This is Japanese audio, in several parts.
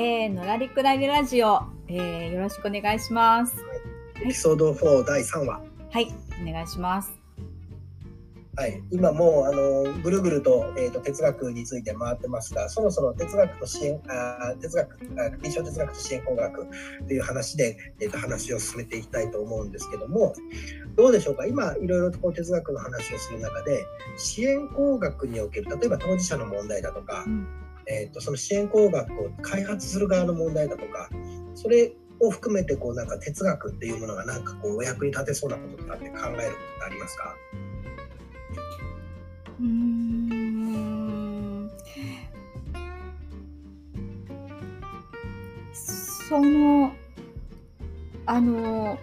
えー、のらりくらりラジオ、えー、よろしくお願いします。エピソード4第3話。はい、お願いします。はい、今もうあのぐるぐると,、えーと哲学について回ってますがそろそろ哲学と支援あー哲学あ臨床哲学と支援工学という話で、えーと話を進めていきたいと思うんですけどもどうでしょうか？今いろいろとこう哲学の話をする中で支援工学における例えば当事者の問題だとか、うんえー、とその支援工学を開発する側の問題だとかそれを含めてこうなんか哲学っていうものがなんかこうお役に立てそうなこととかって考えることってありますか？うん。その、あの、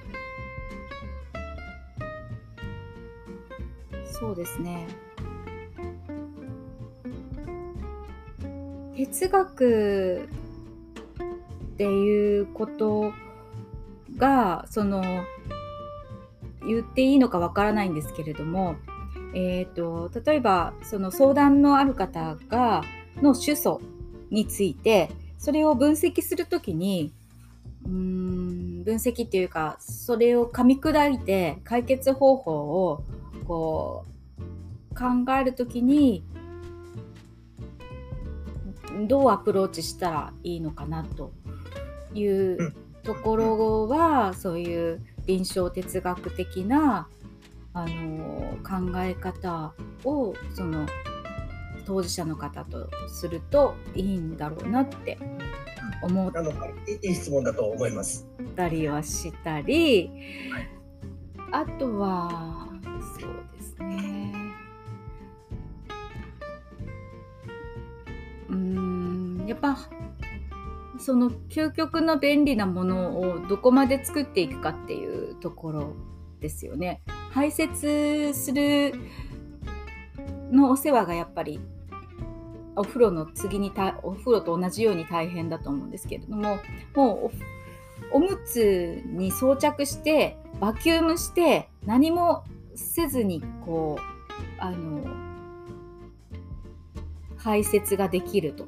そうですね。哲学っていうことが、その、言っていいのかわからないんですけれども、えー、と例えばその相談のある方がの主訴についてそれを分析するときにうーん分析っていうかそれを噛み砕いて解決方法をこう考えるときにどうアプローチしたらいいのかなというところはそういう臨床哲学的なあの考え方をその当事者の方とするといいんだろうなって思っあのいいい質問だと思います。たりはしたり、あとはそうですねうんやっぱその究極の便利なものをどこまで作っていくかっていうところですよね。排泄するのお世話がやっぱりお風呂の次にたお風呂と同じように大変だと思うんですけれどももうおおむつに装着してバキュームして何もせずにこうあの排泄ができると。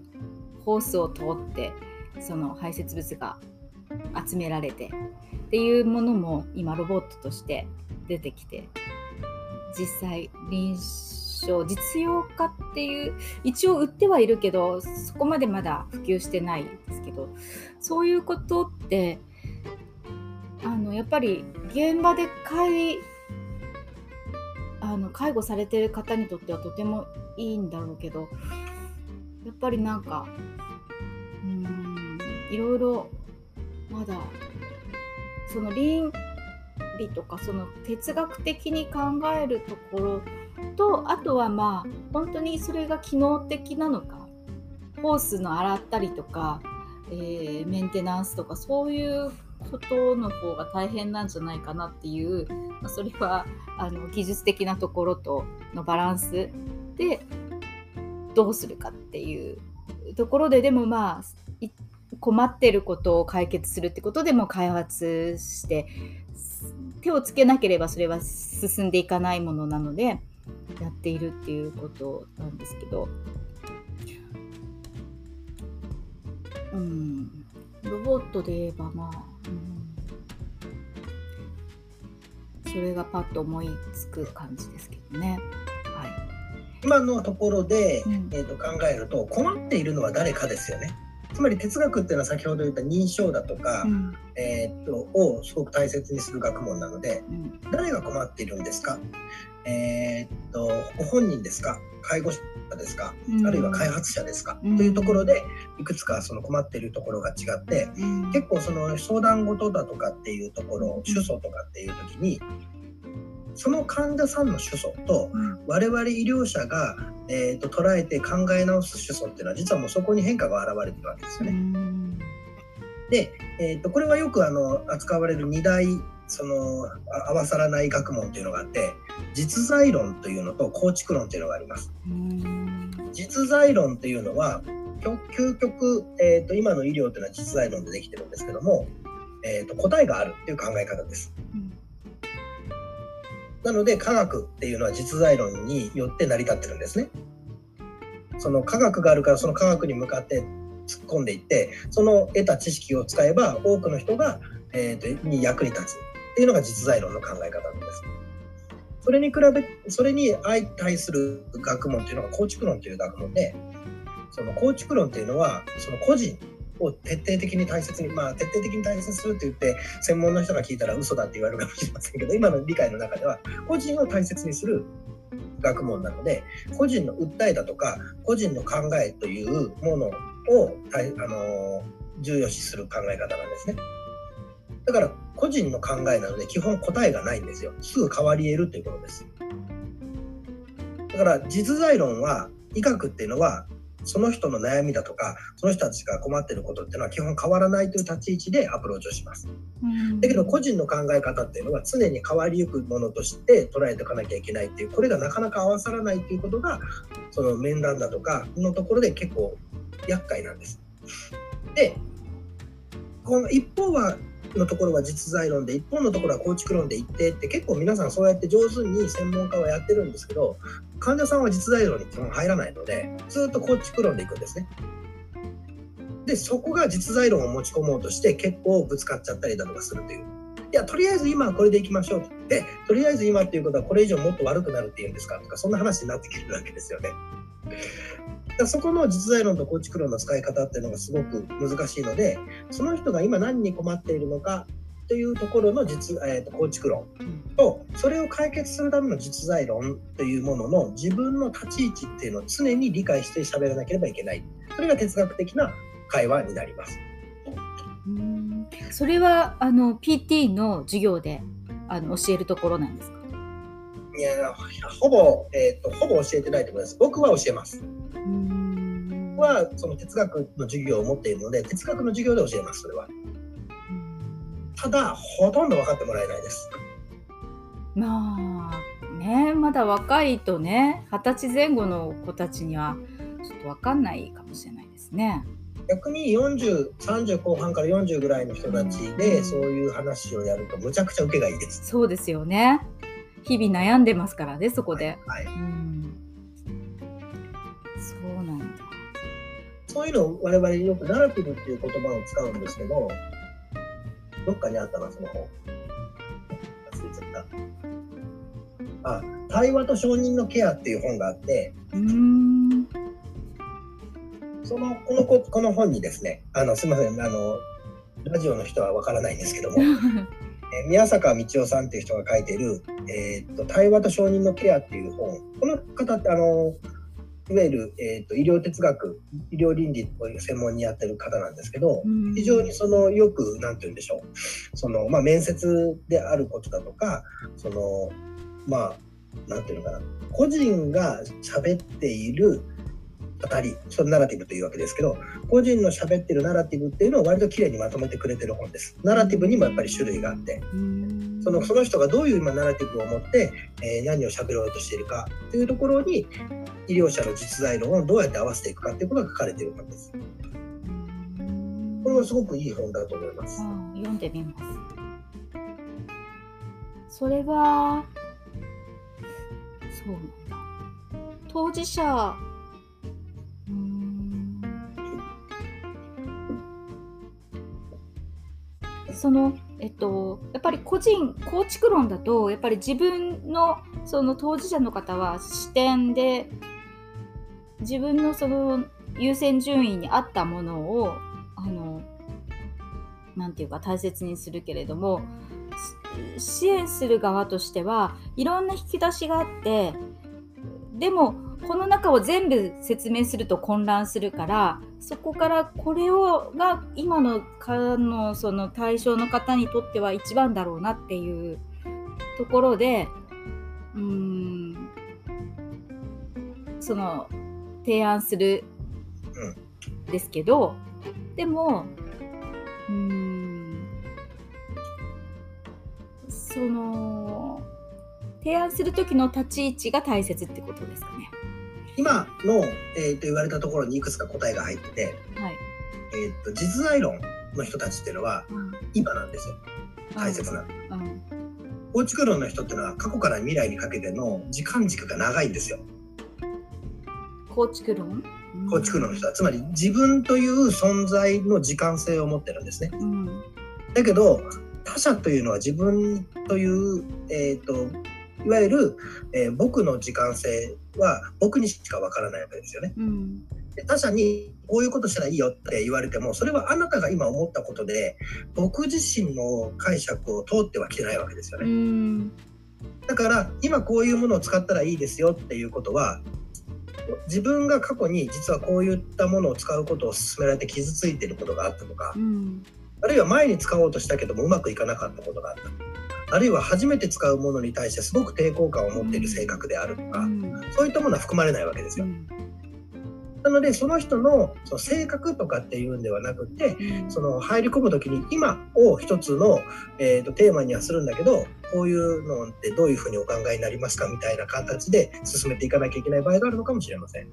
ホースを通ってその排泄物が集められてっていうものも今ロボットとして出てきて実際臨床実用化っていう一応売ってはいるけどそこまでまだ普及してないんですけどそういうことってあのやっぱり現場で介あの介護されてる方にとってはとてもいいんだろうけどやっぱりなんかうーんいろいろまだその倫理とかその哲学的に考えるところとあとはまあ本当にそれが機能的なのかホースの洗ったりとか、えーメンテナンスとかそういうことの方が大変なんじゃないかなっていう、まあ、それはあの技術的なところとのバランスでどうするかっていうところででもまあ困ってることを解決するってことでも開発して手をつけなければそれは進んでいかないものなのでやっているっていうことなんですけど、うん、ロボットで言えばまあ、うん、それがパッと思いつく感じですけどね。はい。今のところで、うん。えー、と考えると困っているのは誰かですよね。つまり哲学っていうのは先ほど言った認証だとか、うん。えー、とをすごく大切にする学問なのでうん。誰が困っているんですか、えー、とご本人ですか？介護者ですか？うん。あるいは開発者ですか、うん。というところでいくつかその困っているところが違ってうん。結構その相談事だとかっていうところうん。主訴とかっていう時にその患者さんの主訴とうん。我々医療者が、えー、と捉えて考え直す主訴っていうのは実はもうそこに変化が現れてるわけですよね。うん。で、えー、とこれはよくあの扱われる2大そのあ合わさらない学問というのがあって実在論というのと構築論というのがあります。うん実在論というのは究究極、えー、と今の医療というのは実在論でできてるんですけども、えー、と答えがあるっていう考え方です。うんなので科学っていうのは実在論によって成り立ってるんですね。その科学があるからその科学に向かって突っ込んでいってその得た知識を使えば多くの人が、えー、とに役に立つっていうのが実在論の考え方なんです。それに比べそれに相対する学問っていうのが構築論という学問でその構築論っていうのはその個人を徹底的に大切にまあ徹底的に大切にするって言って専門の人が聞いたら嘘だって言われるかもしれませんけど今の理解の中では個人を大切にする学問なので個人の訴えだとか個人の考えというものをあの重要視する考え方なんですね。だから個人の考えなので基本答えがないんですよ。すぐ変わり得るということです。だから実在論は医学っていうのはその人の悩みだとかその人たちが困ってることっていうのは基本変わらないという立ち位置でアプローチをします。だけど個人の考え方っていうのは常に変わりゆくものとして捉えておかなきゃいけないっていうこれがなかなか合わさらないっていうことがその面談だとかのところで結構厄介なんです。でこの一方はのところは実在論で一本のところは構築論で言ってって結構皆さんそうやって上手に専門家はやってるんですけど患者さんは実在論に基本入らないのでずっと構築論でいくんですね。でそこが実在論を持ち込もうとして結構ぶつかっちゃったりだとかするという。いやとりあえず今はこれでいきましょう。ってとりあえず今っていうことはこれ以上もっと悪くなるっていうんですか？とかそんな話になってきてるわけですよね。だそこの実在論と構築論の使い方っていうのがすごく難しいのでその人が今何に困っているのかというところの実、えー、と構築論とそれを解決するための実在論というものの自分の立ち位置っていうのを常に理解して喋らなければいけない。それが哲学的な会話になります。それはあの PT の授業であの教えるところなんですか？いやほぼ、えーと、ほぼ教えてないと思います。僕は教えます。はその哲学の授業を持っているので哲学の授業で教えますそれは。ただほとんど分かってもらえないです。まあねまだ若いとね二十歳前後の子たちにはちょっと分かんないかもしれないですね。逆に4030後半から40ぐらいの人たちでそういう話をやるとむちゃくちゃ受けがいいです。そうですよね。日々悩んでますからねそこで。はい、はい、うんそうなんだ。そういうのを我々よくナラティブっていう言葉を使うんですけどどっかにあったな、その本。忘れちゃった。あ、対話と承認のケアっていう本があって、その、このこ、この本にですね、あの、すみません、あの、ラジオの人はわからないんですけども、え宮坂道夫さんっていう人が書いている、えー、っと、対話と承認のケアっていう本。この方って、あの、いわゆる、えーと、医療哲学医療倫理を専門にやってる方なんですけど、非常にそのよく何て言うんでしょう。その、まあ、面接であることだとかそのまあ何て言うのかな。個人が喋っている語りそのナラティブというわけですけど個人の喋ってるナラティブっていうのを割ときれいにまとめてくれてる本ですナラティブにもやっぱり種類があってそのその人がどういう今ナラティブを持って、えー、何を喋ろうとしているかというところに医療者の実在論をどうやって合わせていくかっていうことが書かれている本です。これはすごくいい本だと思います。読んでみます。それはそうなんだ。当事者そのえっと、やっぱり個人構築論だとやっぱり自分のその当事者の方は視点で自分のその優先順位に合ったものをあのなていうか大切にするけれども支援する側としてはいろんな引き出しがあってでもこの中を全部説明すると混乱するからそこからこれをが今のかのその対象の方にとっては一番だろうなっていうところでうんその提案するんですけど、でもうんその提案する時の立ち位置が大切ってことですかね。今の、えー、と言われたところにいくつか答えが入ってて、はい。えー、と実在論の人たちっていうのは、今なんですよ。大切な。うん。構築論の人っていうのは過去から未来にかけての時間軸が長いんですよ。構築論？構築論の人は。つまり自分という存在の時間性を持ってるんですね。うん。だけど他者というのは自分という、えー、といわゆる、えー僕の時間性は僕にしかわからないわけですよね。うんで他者にこういうことしたらいいよって言われてもそれはあなたが今思ったことで僕自身の解釈を通ってはきてないわけですようね。んだから今こういうものを使ったらいいですよっていうことは自分が過去に実はこういったものを使うことを勧められて傷ついていることがあったとかうんあるいは前に使おうとしたけどもうまくいかなかったことがあったあるいは初めて使うものに対してすごく抵抗感を持っている性格であるとかそういったものは含まれないわけですよ。なのでその人のその性格とかっていうんではなくてその入り込む時に今を一つの、えー、とテーマにはするんだけどこういうのってどういうふうにお考えになりますかみたいな形で進めていかなきゃいけない場合があるのかもしれません。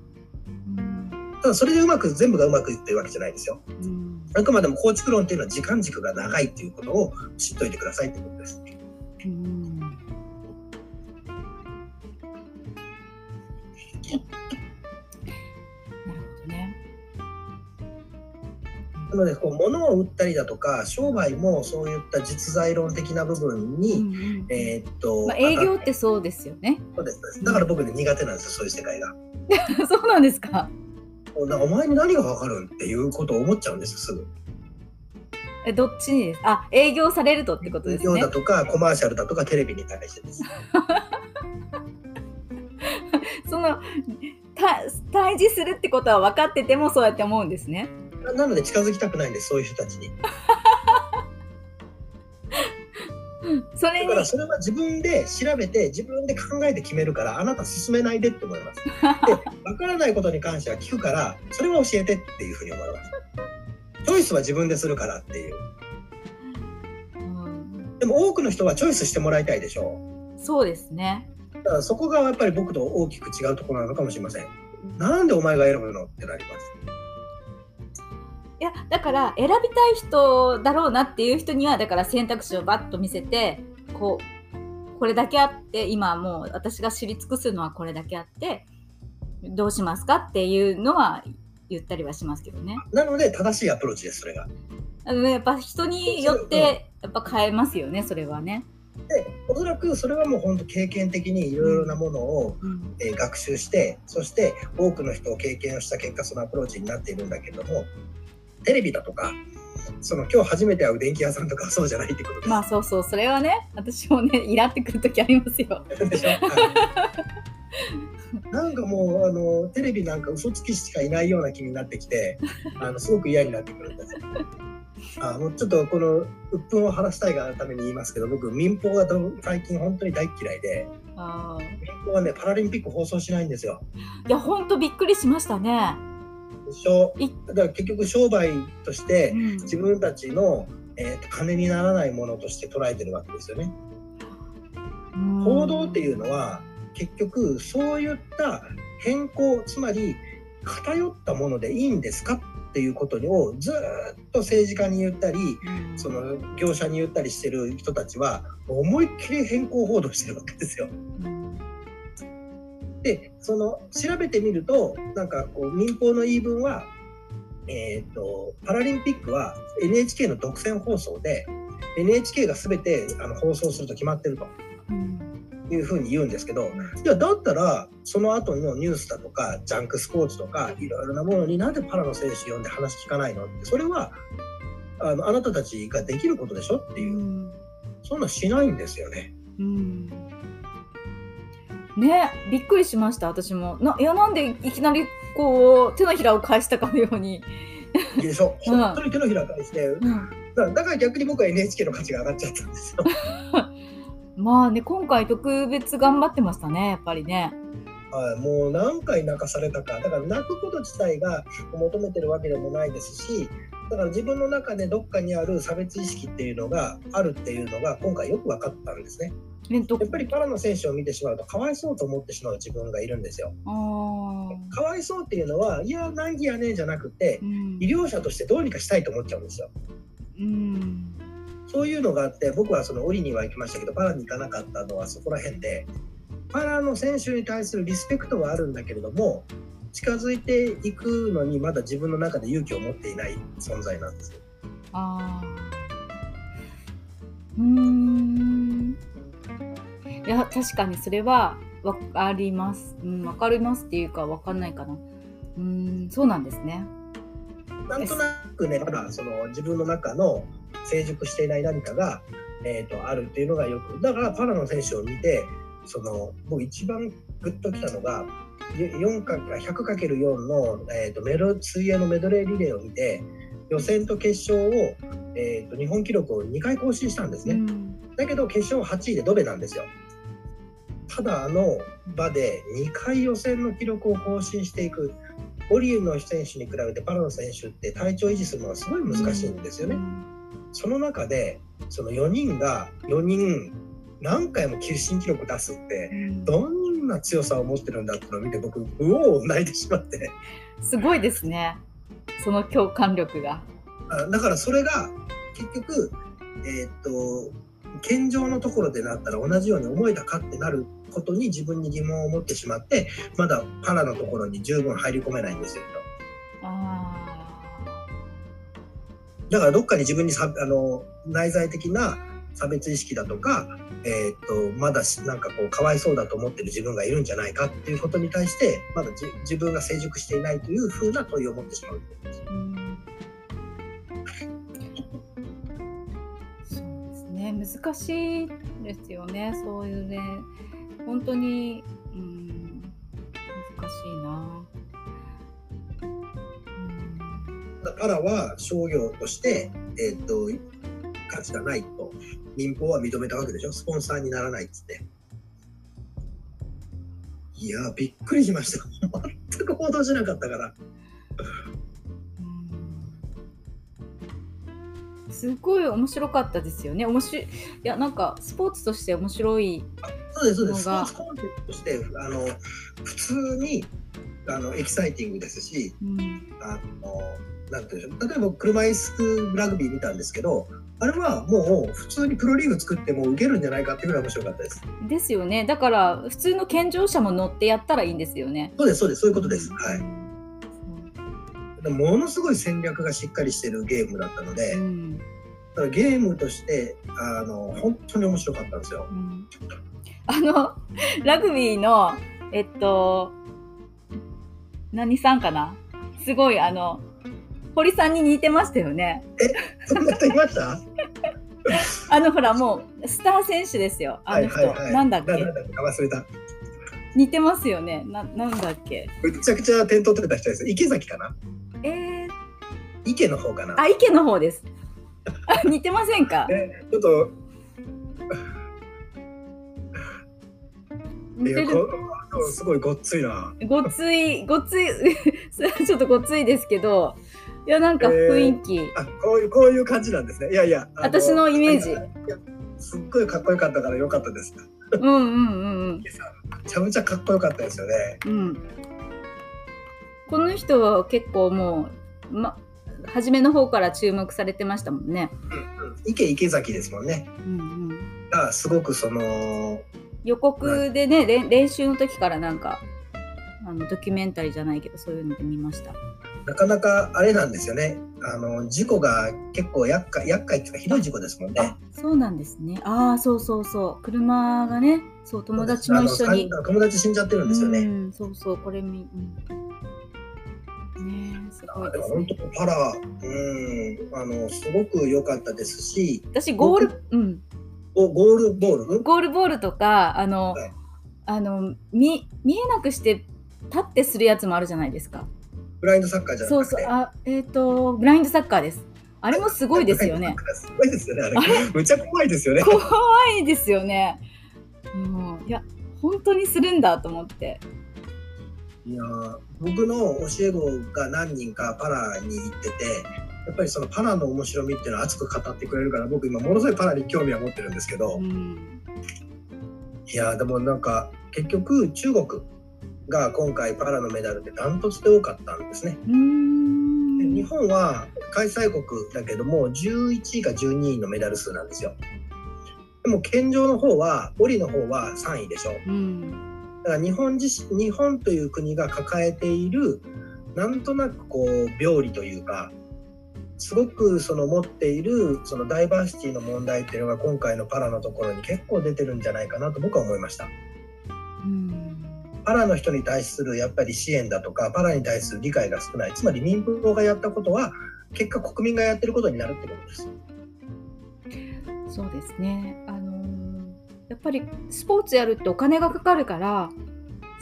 ただそれでうまく全部がうまくいってるわけじゃないですよ。あくまでも構築論っていうのは時間軸が長いっていうことを知っといてくださいってことです。なるほどね。なのでこう物を売ったりだとか商売もそういった実在論的な部分に、えーっと、まあ、営業ってそうですよね。そうですだから僕ね苦手なんですよそういう世界が。そうなんですか。なんかお前に何が分かるんっていうことを思っちゃうんですよすぐ。えどっちにです？あ営業されるとってことですね営業だ。とかコマーシャルだとかテレビに対してです。そのた対峙するってことは分かっててもそうやって思うんですね。ななので近づきたくないんですそういう人たちに。それにだからそれは自分で調べて自分で考えて決めるからあなた進めないでって思います。で 分からないことに関しては聞くからそれは教えてっていうふうに思います。チョイスは自分でするからっていう。うんでも多くの人はチョイスしてもらいたいでしょそうですね。う。だからそこがやっぱり僕と大きく違うところなのかもしれません。なんでお前が選ぶのってなります。いやだから選びたい人だろうなっていう人にはだから選択肢をバッと見せてこうこれだけあって今もう私が知り尽くすのはこれだけあってどうしますかっていうのは言ったりはしますけどね。なので正しいアプローチですそれが。あのねやっぱ人によってやっぱ変えますよねそれはね。でおそらくそれはもう本当経験的にいろいろなものを、うんえー学習してそして多くの人を経験をした結果そのアプローチになっているんだけれどもテレビだとかその今日初めて会う電気屋さんとかは そうじゃないってことです。まあそうそうそれはね私もねイラってくる時ありますよ。でしょ？はいなんかもうあのテレビなんか嘘つきしかいないような気になってきてあのすごく嫌になってくるんですよ。あもうちょっとこの鬱憤を晴らしたいがために言いますけど僕民放がど最近本当に大嫌いで民放はねパラリンピック放送しないんですよ。いやほんとびっくりしましたね。だから結局商売としてうん自分たちの、えーと金にならないものとして捉えてるわけですよね。報道っていうのは結局そういった変更つまり偏ったものでいいんですかっていうことをずっと政治家に言ったりその業者に言ったりしてる人たちは思いっきり変更報道してるわけですよ。でその調べてみるとなんかこう民放の言い分は、えー、とパラリンピックは NHK の独占放送で NHK が全てあの放送すると決まってると。いうふうに言うんですけどいやだったらその後のニュースだとかジャンクスポーツとかいろいろなものになんでパラの選手読んで話聞かないの？ってそれはあのあなたたちができることでしょ？っていう。うん。そんなんしないんですよね。うん。ねびっくりしました私も。ないやなんでいきなりこう手のひらを返したかのように、でしょ？うん。本当に手のひら返して。だだから逆に僕は NHK の価値が上がっちゃったんですよ。まあね今回特別頑張ってましたねやっぱりね。はい、もう何回泣かされたかだから泣くこと自体が求めてるわけでもないですしだから自分の中でどっかにある差別意識っていうのがあるっていうのが今回よく分かったんですね。やっぱりパラの選手を見てしまうとかわいそうと思ってしまう自分がいるんですよ。かわいそうっていうのはいや難儀やねじゃなくてうん医療者としてどうにかしたいと思っちゃうんですよ。うんそういうのがあって僕はその折には行きましたけどパラに行かなかったのはそこら辺でパラの選手に対するリスペクトはあるんだけれども近づいていくのにまだ自分の中で勇気を持っていない存在なんですよ。ああ。うーん。いや、確かにそれはわかります。うん、わかりますっていうか、わかんないかな。うーん、そうなんですね。なんとなくねまだその自分の中の成熟していない何かが、えー、とあるっていうのがよくだからパラの選手を見てその僕一番グッときたのが 100×4 の、えー、とメロ水泳のメドレーリレーを見て予選と決勝を、えー、と日本記録を2回更新したんですね。うん。だけど決勝8位でドベなんですよ。ただあの場で2回予選の記録を更新していくオリーブの選手に比べてパラの選手って体調維持するのがすごい難しいんですよね。その中でその4人が4人何回も新記録出すってうんどんな強さを持ってるんだってのを見て僕うおー泣いてしまってすごいですね。その共感力が。あだからそれが結局えーっと健常のところでなったら同じように思えたかってなることに自分に疑問を持ってしまってまだパラのところに十分入り込めないんですよ。あだからどっかに自分にさあの内在的な差別意識だとか、えーっとまだなんかこうかわいそうだと思ってる自分がいるんじゃないかっていうことに対してまだじ自分が成熟していないというふうな問いを持ってしまう。そうですね。難しいですよね。そういうね。本当に、うん、難しいな。うんパラは商業として、えーっと価値がないと民放は認めたわけでしょ？スポンサーにならないっつって。いやびっくりしました。全く報道しなかったから。うんすごい面白かったですよね。面白い。いや、なんかスポーツとして面白い。そうです、そうです。スポーツコンテンツとして、あの、普通に、あの、エキサイティングですし、うん、あの、なんていうんでしょう。例えば、車椅子ラグビー見たんですけど、あれはもう普通にプロリーグ作っても受けるんじゃないかっていうぐらい面白かったです。ですよね。だから普通の健常者も乗ってやったらいいんですよね。そうです、そうです、そういうことです。はい。ものすごい戦略がしっかりしてるゲームだったので、うんだからゲームとして、あの、本当に面白かったんですよ。うんあのラグビーのえっと何さんかな？すごいあの堀さんに似てましたよね。そんな人いました？あのほらもうスター選手ですよ。あの人、なんだっけ？なんだっけ？忘れた。似てますよね。ななんだっけ？めちゃくちゃ点取ってた人です。池崎かな？えー、池の方かな？あ池の方です。あ 似てませんか？えちょっと、似てるこすごいごっついな。ごついごついそれはちょっとごついですけどいやなんか雰囲気、あこういうこういう感じなんですね。いやいや。あ私のイメージすっごいかっこよかったからよかったです。うんうんうん池さんめちゃめちゃかっこよかったですよね。うんうんこの人は結構もうま初めの方から注目されてましたもんね。うんうん、池池崎ですもんね。うんうん、がすごくその予告でね、練習の時からなんかあのドキュメンタリーじゃないけどそういうので見ました。なかなかあれなんですよね。あの事故が結構厄介厄介っていうかひどい事故ですもんねあ。そうなんですね。ああそうそうそう車がねそう友達も一緒に。友達死んじゃってるんですよね。うん、そうそうこれみ、うん、ねえすごいですね本。当パラ、うん、あのすごく良かったですし、私ゴール、うん、おゴールボール、うんゴールボールとかあの、はいあの見見えなくして立ってするやつもあるじゃないですか。ブラインドサッカーじゃなそうくて、そうあえっ、とブラインドサッカーです。あれもすごいですよね。。すごいですよね。あれ、むちゃ怖いですよね。怖いですよね。うん、いや本当にするんだと思って。いやー僕の教え子が何人かパラに行ってて、やっぱりそのパラの面白みっていうのを熱く語ってくれるから、僕今ものすごいパラに興味は持ってるんですけど、うんいやーでもなんか結局中国が今回パラのメダルってダントツで多かったんですね。日本は開催国だけども11位か12位のメダル数なんですよ。でも健常の方はオリの方は3位でしょ。うんだから日本自日本という国が抱えているなんとなくこう病理というかすごくその持っているそのダイバーシティの問題っていうのが今回のパラのところに結構出てるんじゃないかなと僕は思いました。パラの人に対するやっぱり支援だとかパラに対する理解が少ないつまり民放がやったことは結果国民がやってることになるってことです。そうですねあのやっぱりスポーツやるってお金がかかるから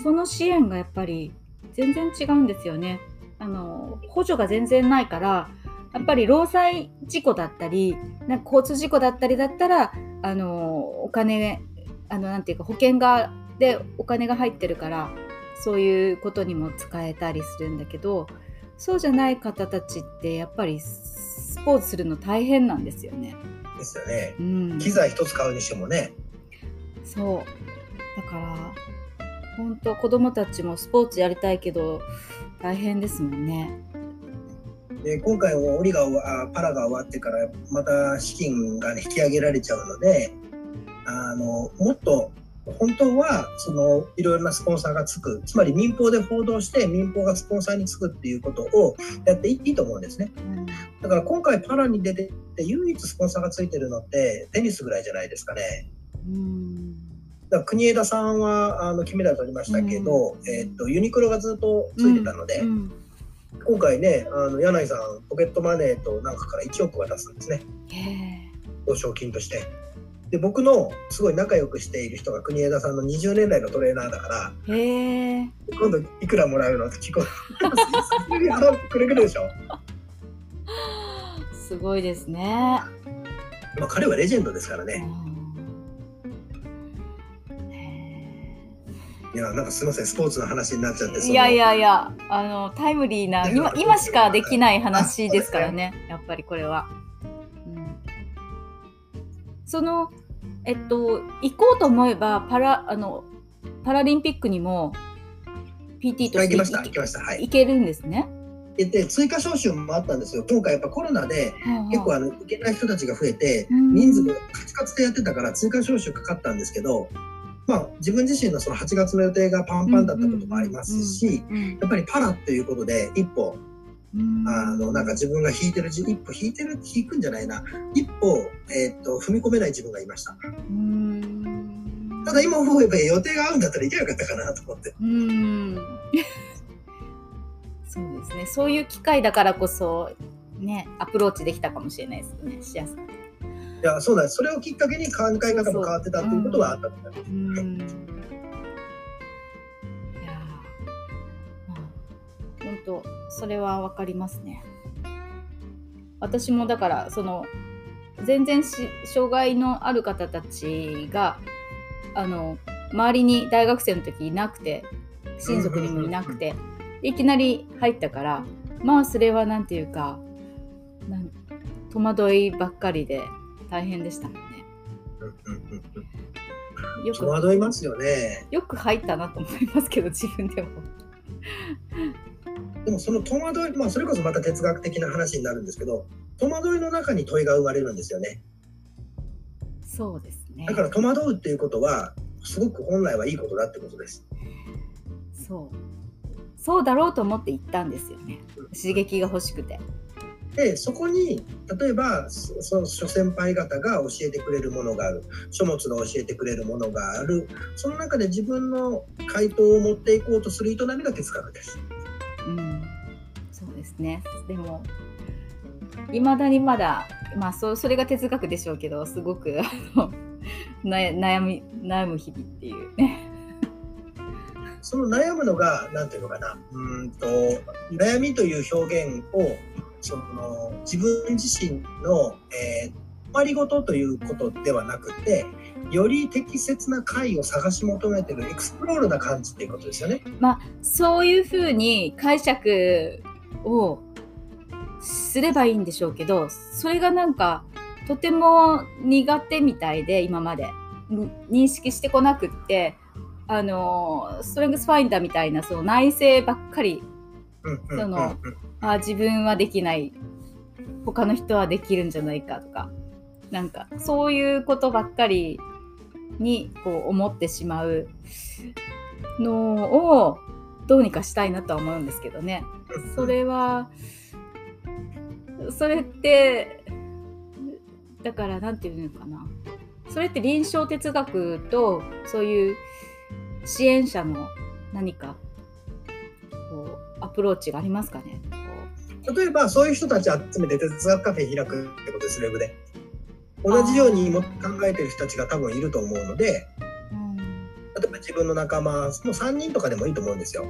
その支援がやっぱり全然違うんですよね。あの補助が全然ないからやっぱり労災事故だったりなんか交通事故だったりだったらあのお金あのなんていうか保険がでお金が入ってるからそういうことにも使えたりするんだけどそうじゃない方たちってやっぱりスポーツするの大変なんですよね。ですよね。うん、機材一つ買うにしてもね。そうだから本当子供たちもスポーツやりたいけど大変ですもんね。で今回はオリがあパラが終わってからまた資金が、ね、引き上げられちゃうのであのもっと本当はそのいろいろなスポンサーがつくつまり民放で報道して民放がスポンサーにつくっていうことをやっていいと思うんですね、だから今回パラに出てて唯一スポンサーがついてるのってテニスぐらいじゃないですかね。うんだから国枝さんはあの金メダル取りましたけど、えー、っとユニクロがずっとついてたので、今回ねあの柳井さんポケットマネーとなんかから1億渡すんですね。報奨金として。で僕のすごい仲良くしている人が国枝さんの20年来のトレーナーだから今度いくらもらうのって聞こえ くれるでしょ。すごいですね。まあ彼はレジェンドですからね、いやなんかすみませんスポーツの話になっちゃっていやいやいやあのタイムリーな今今しかできない話ですからねやっぱりこれは、うん、そのえっと、行こうと思えばパラあのパラリンピックにも PT として行けるんですね？で追加招集もあったんですよ、今回やっぱコロナで結構あの行けない人たちが増えて、人数がカツカツでやってたから追加招集かかったんですけど、まあ、自分自身のその8月の予定がパンパンだったこともありますし、やっぱりパラっていうことで一歩あのなんか自分が引いてる一歩引いてる引くんじゃないな。一歩、えー、っと踏み込めない自分がいました。ただ今思えば予定が合うんだったらいけばよかったかなと思って。うん。そうですね。そういう機会だからこそねアプローチできたかもしれないですね。しやすくいやそうだ。それをきっかけに考え方も変わってたっていうことはあったと思い。ます。本当それは分かりますね私もだからその全然し障害のある方たちがあの周りに大学生の時いなくて親族にもいなくていきなり入ったからまあそれは何て言うか戸惑いばっかりで大変でしたもんね。よく戸惑いますよね。よく入ったなと思いますけど自分でも。でもその戸惑い、まあ、それこそまた哲学的な話になるんですけど戸惑いの中に問いが生まれるんですよね。そうですねだから戸惑うっていうことはすごく本来はいいことだってことです。そうそうだろうと思って行ったんですよね刺激が欲しくて。でそこに例えばその諸先輩方が教えてくれるものがある書物が教えてくれるものがあるその中で自分の回答を持っていこうとする営みが哲学です。ですねでもいまだにまだまあそそれが哲学でしょうけどすごく悩み悩む日々っていうね。その悩むのが何ていうのかなうんと悩みという表現をその自分自身の、えー、まりごとということではなくてより適切な解を探し求めてるエクスプロールな感じっていうことですよね。まあそういうふうに解釈をすればいいんでしょうけどそれがなんかとても苦手みたいで今まで。認識してこなくってあのストレングスファインダーみたいなその内政ばっかりそのあ自分はできない。他の人はできるんじゃないかとか。なんかそういうことばっかりにこう思ってしまうのをどうにかしたいなとは思うんですけどね。それはそれってだから何て言うのかな。それって臨床哲学とそういう支援者の何かこうアプローチがありますかね。例えばそういう人たち集めて哲学カフェ開くってことですウェブで。同じようにも考えてる人たちが多分いると思うので、うん、例えば自分の仲間も3人とかでもいいと思うんですよ。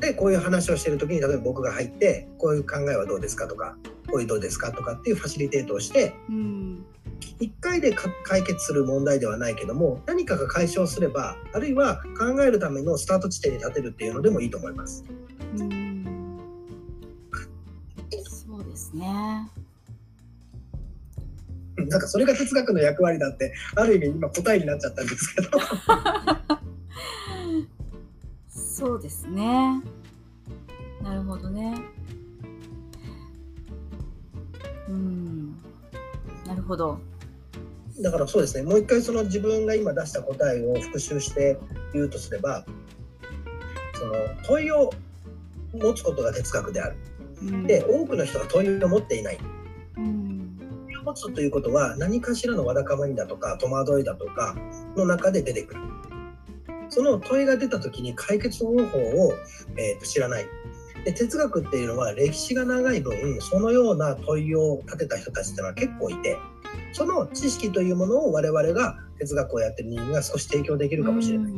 うん、でこういう話をしてる時に例えば僕が入ってこういう考えはどうですかとかこういうどうですかとかっていうファシリテートをして、うん、1回で解決する問題ではないけども何かが解消すればあるいは考えるためのスタート地点に立てるっていうのでもいいと思います。うん。そうですね。なんかそれが哲学の役割だってある意味今答えになっちゃったんですけど そうですね。なるほどね。うん。なるほど。だからそうですね。もう一回その自分が今出した答えを復習して言うとすればその問いを持つことが哲学である、うん、で多くの人が問いを持っていない、うん、問いを持つということは何かしらのわだかまりだとか戸惑いだとかの中で出てくるその問いが出た時に解決方法を、えー、と知らないで哲学っていうのは歴史が長い分そのような問いを立てた人たちっていうのは結構いてその知識というものを我々が哲学をやってる人間が少し提供できるかもしれない。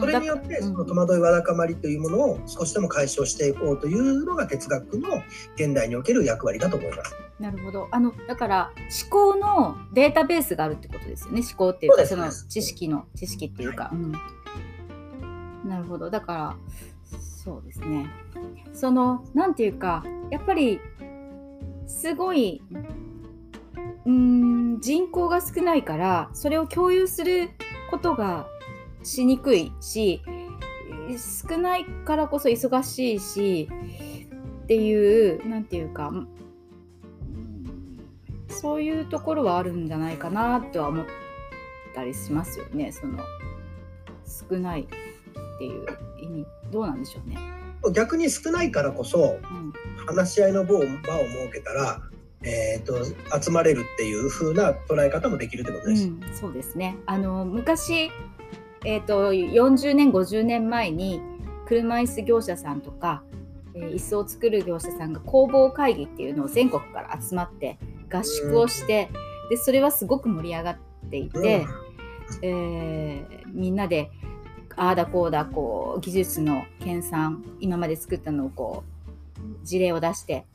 それによってその戸惑いわだかまりというものを少しでも解消していこうというのが哲学の現代における役割だと思います。なるほど。あのだから思考のデータベースがあるってことですよね。思考っていうかその知識の知識っていうか。はい、うん、なるほど。だからそうですね。そのなんていうかやっぱりすごいうん人口が少ないからそれを共有することがしにくいし少ないからこそ忙しいしっていう何て言うかそういうところはあるんじゃないかなとは思ったりしますよねその少ないっていう意味どうなんでしょうね。逆に少ないからこそ、話し合いの場を設けたらえーと、集まれるっていう風な捉え方もできるってことです。うん、そうですねあの昔、えーと、40年50年前に車椅子業者さんとか、えー、椅子を作る業者さんが工房会議っていうのを全国から集まって合宿をして、うん、でそれはすごく盛り上がっていて、うん、えー、みんなでああだこうだこう技術の研鑽今まで作ったのをこう事例を出して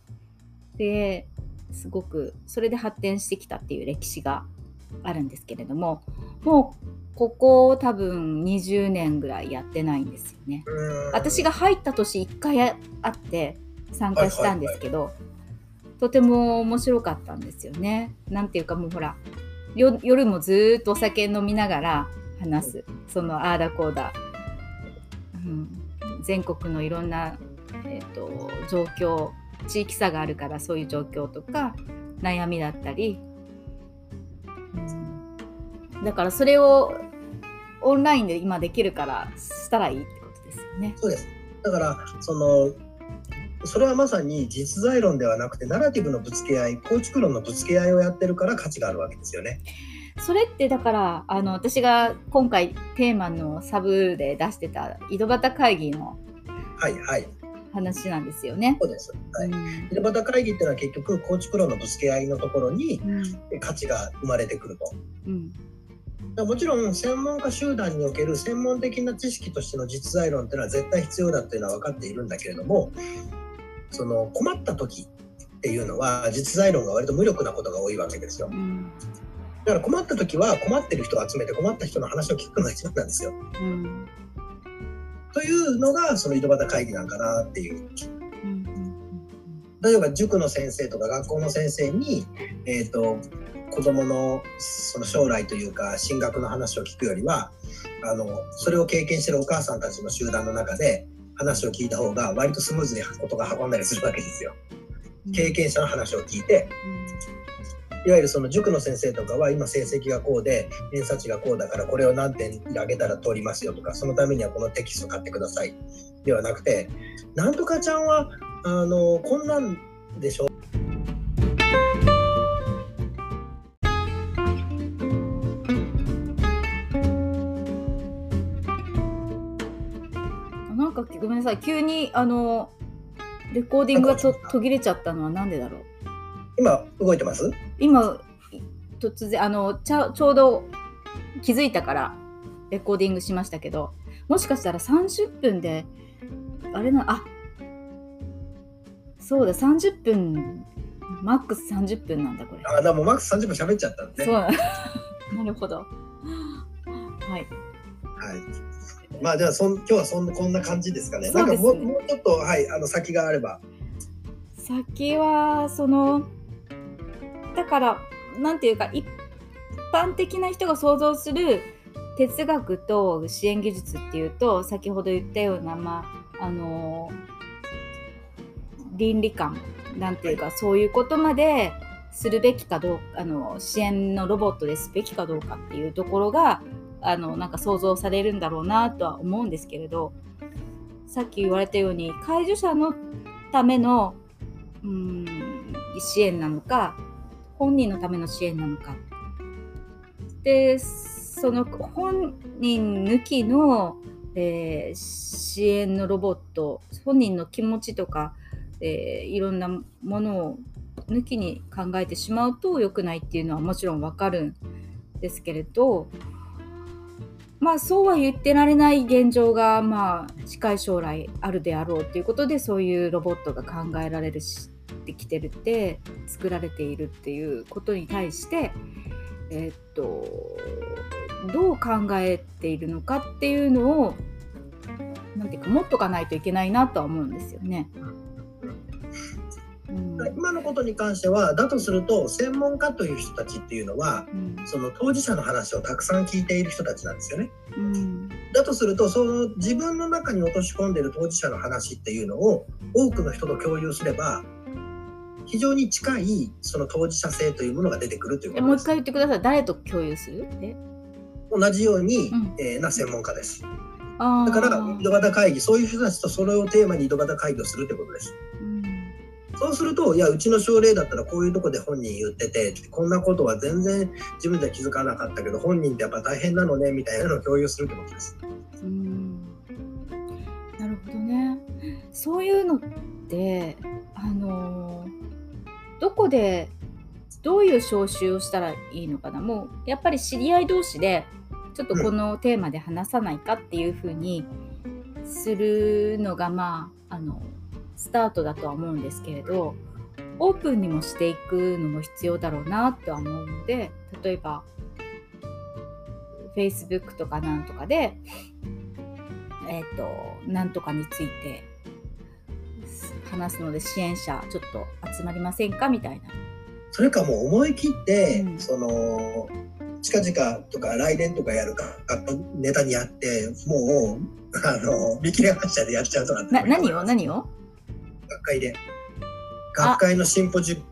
ですごくそれで発展してきたっていう歴史があるんですけれどももうここ多分20年ぐらいやってないんですよね。私が入った年1回あって参加したんですけど、とても面白かったんですよね。なんていうかもうほら夜もずっとお酒飲みながら話す。そのああだこうだ、うん、全国のいろんな、えーと状況地域差があるからそういう状況とか悩みだったり、うん、だからそれをオンラインで今できるからしたらいいってことですよね。そうです。だからそのそれはまさに実在論ではなくてナラティブのぶつけ合い構築論のぶつけ合いをやってるから価値があるわけですよね。それってだからあの私が今回テーマのサブで出してた井戸端会議のはいはい話なんですよね。そうです。はい。井戸端会議っていうのは結局構築論のぶつけ合いのところに価値が生まれてくると。うんもちろん専門家集団における専門的な知識としての実在論っていうのは絶対必要だっていうのは分かっているんだけれどもその困った時っていうのは実在論が割と無力なことが多いわけですよ。だから困った時は困ってる人を集めて困った人の話を聞くのが一番なんですよ。うんというのがその井戸端会議なんかなっていう。例えば塾の先生とか学校の先生に、えーと、子どものその将来というか進学の話を聞くよりはあのそれを経験してるお母さんたちの集団の中で話を聞いた方が割とスムーズにことが運んだりするわけですよ。経験者の話を聞いて、いわゆるその塾の先生とかは今成績がこうで偏差値がこうだからこれを何点上げたら通りますよとかそのためにはこのテキスト買ってくださいではなくてなんとかちゃんはあのこんなんでしょ？さい急にあのレコーディングがと途切れちゃったのはなんでだろう？今動いてます？今突然あのちゃちょうど気づいたからレコーディングしましたけどもしかしたら30分であれなあそうだ30分マックス30分なんだこれ。あ、だもうマックス30分喋っちゃったんで、そう。ね。なるほど。はい。はい。まあ、じゃあ、そん、今日はそんな、こんな感じですかね。ねなんかもう、もうちょっと、はい、あの、先があれば。先はそのだからなんていうか一般的な人が想像する哲学と支援技術っていうと先ほど言ったようなまああの倫理観なんていうかそういうことまでするべきかどうあの支援のロボットですべきかどうかっていうところがあのなんか想像されるんだろうなとは思うんですけれどさっき言われたように介助者のためのうん支援なのか本人のための支援なのか。でその本人抜きの、えー支援のロボット本人の気持ちとか、えーいろんなものを抜きに考えてしまうと良くないっていうのはもちろんわかるんですけれどまあそうは言ってられない現状がまあ近い将来あるであろうということでそういうロボットが考えられるしできてるって作られているっていうことに対してえーっとどう考えているのかっていうのをなんていうか持っとかないといけないなとは思うんですよね。うん今のことに関しては、だとすると、専門家という人たちっていうのは、うんその当事者の話をたくさん聞いている人たちなんですよね。うんだとすると、その自分の中に落とし込んでいる当事者の話っていうのを多くの人と共有すれば、非常に近いその当事者性というものが出てくるということもう一回言ってください。誰と共有する？え？同じように、うんえーな専門家です。だから、井戸端会議、そういう人たちとそれをテーマに井戸端会議をするということです。うんそうすると、いや、うちの症例だったらこういうとこで本人言ってて、こんなことは全然自分では気づかなかったけど、本人ってやっぱ大変なのね、みたいなのを共有するってことです。うんなるほどね。そういうのってあのどこでどういう招集をしたらいいのかな？もうやっぱり知り合い同士でちょっとこのテーマで話さないかっていうふうにするのがまああのスタートだとは思うんですけれどオープンにもしていくのも必要だろうなとは思うので例えば Facebook とかなんとかでえっ、となんとかについて話すので支援者ちょっと集まりませんかみたいな。それかもう思い切って、うん。その、近々とか来年とかやるか、ネタにやって、もう、あの、見切れ発車でやっちゃうとかってな何を？何を？学会で。学会のシンポジ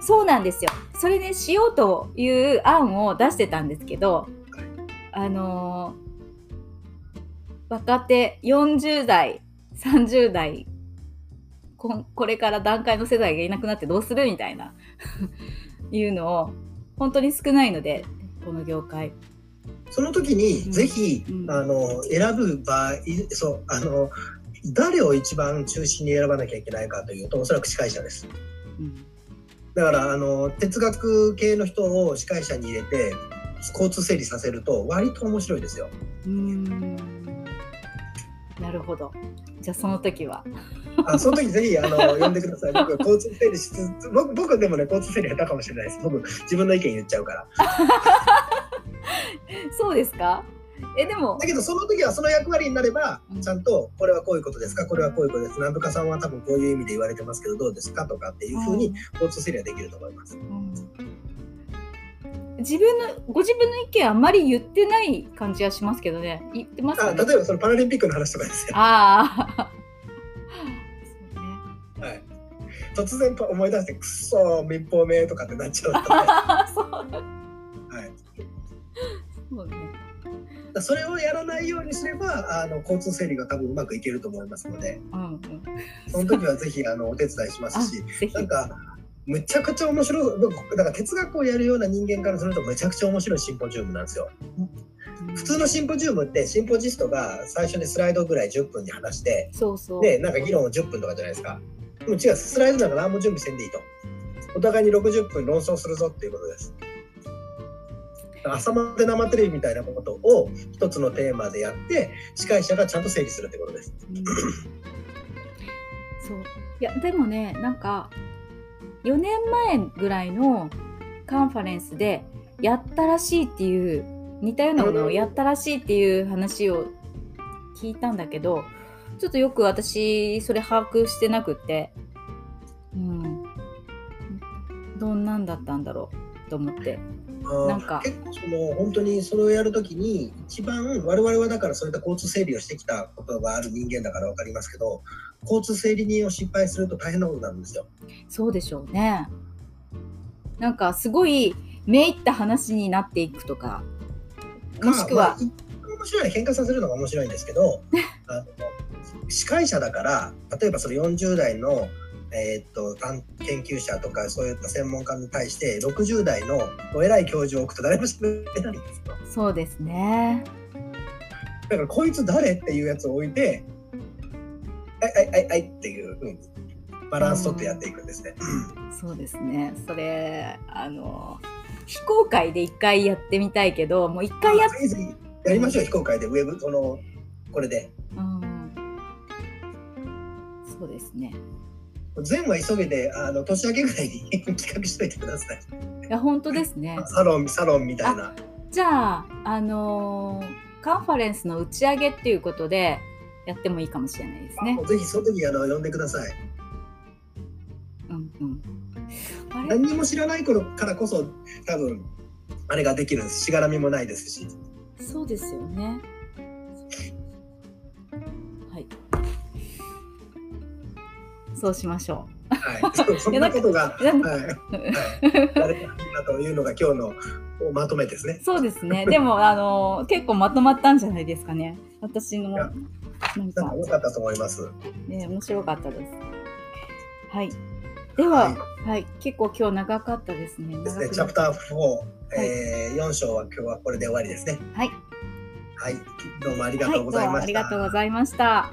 そうなんですよ。それねしようという案を出してたんですけどあのー若手40代30代こんこれから段階の世代がいなくなってどうするみたいな いうのを本当に少ないのでこの業界。その時に、うんぜひ、うんあの、選ぶ場合、そう、あの、誰を一番中心に選ばなきゃいけないかというと、おそらく司会者です。うんだから、あの、哲学系の人を司会者に入れて、交通整理させると、割と面白いですよ。うーんなるほど。じゃあその時は。あその時ぜひあの呼んでください。僕交通整理しつつ僕僕でもね交通整理下手かもしれないです。僕自分の意見言っちゃうから。そうですか？えでも。だけどその時はその役割になればうん。ちゃんとこれはこういうことですか？これはこういうことです。なんとかさんは多分こういう意味で言われてますけどどうですか？とかっていうふうに交通整理はできると思います。うん。自分のご自分の意見あんまり言ってない感じがしますけどね。言ってますね。例えばそのパラリンピックの話とかですよ。ああ はい。突然と思い出してくっそ民放名とかってなっちゃうとね、そう。はい、そうね。それをやらないようにすればあの交通整理が多分うまくいけると思いますのでうんうん。その時はぜひあのお手伝いしますあ、し。なんかむちゃくちゃ面白いだから哲学をやるような人間からするとめちゃくちゃ面白いシンポジウムなんですよ。普通のシンポジウムってシンポジストが最初にスライドぐらい10分に話して。でなんか議論を10分とかじゃないですか。でも違うスライドなんか何も準備せんでいいと。お互いに60分論争するぞっていうことです。朝まで生テレビみたいなことを一つのテーマでやって司会者がちゃんと整理するってことです。うん。そう。いやでもねなんか4年前ぐらいのカンファレンスでやったらしいっていう似たようなものをやったらしいっていう話を聞いたんだけどちょっとよく私それ把握してなくってうん。どんなんだったんだろうと思ってなんか。結構その本当にそれをやるときに一番我々はだからそういった交通整理をしてきたことがある人間だから分かりますけど交通整理人を失敗すると大変なことになるんですよ。そうでしょうね。なんかすごいめいった話になっていくとかもしくはまあまあ面白い喧嘩させるのが面白いんですけど あの司会者だから例えばその40代の、えーっと探研究者とかそういった専門家に対して60代のお偉い教授を置くと誰も喋れないんですよ。そうですねだからこいつ誰っていうやつを置いて「はいはいはいはい」っていうふうにバランス取ってやっていくんですね。そうですねそれあの非公開で一回やってみたいけどもう一回やっやりましょう非公開でウェブそのこれで。うんそうですね全は急げであの年明けぐらいに企画しといてください。いや本当ですね サロンサロンみたいな。じゃああのーカンファレンスの打ち上げっていうことでやってもいいかもしれないですねぜひその時あの呼んでください。うんうん何にも知らない頃からこそ多分あれができるんです。しがらみもないですし。そうですよね。そうしましょはい。そ そんなことが、はい。はい。だというのが今日のまとめですねう。。そうですね。でも、あの結構まとまったんじゃないですかね。私の、なんかか、良かったと思います。ね、面白かったです。はい。では、ははい、結構今日長かったですね。ですね。チャプター4、えー、4章は今日はこれで終わりですね。はい。はい。どうもありがとうございました。ありがとうございました。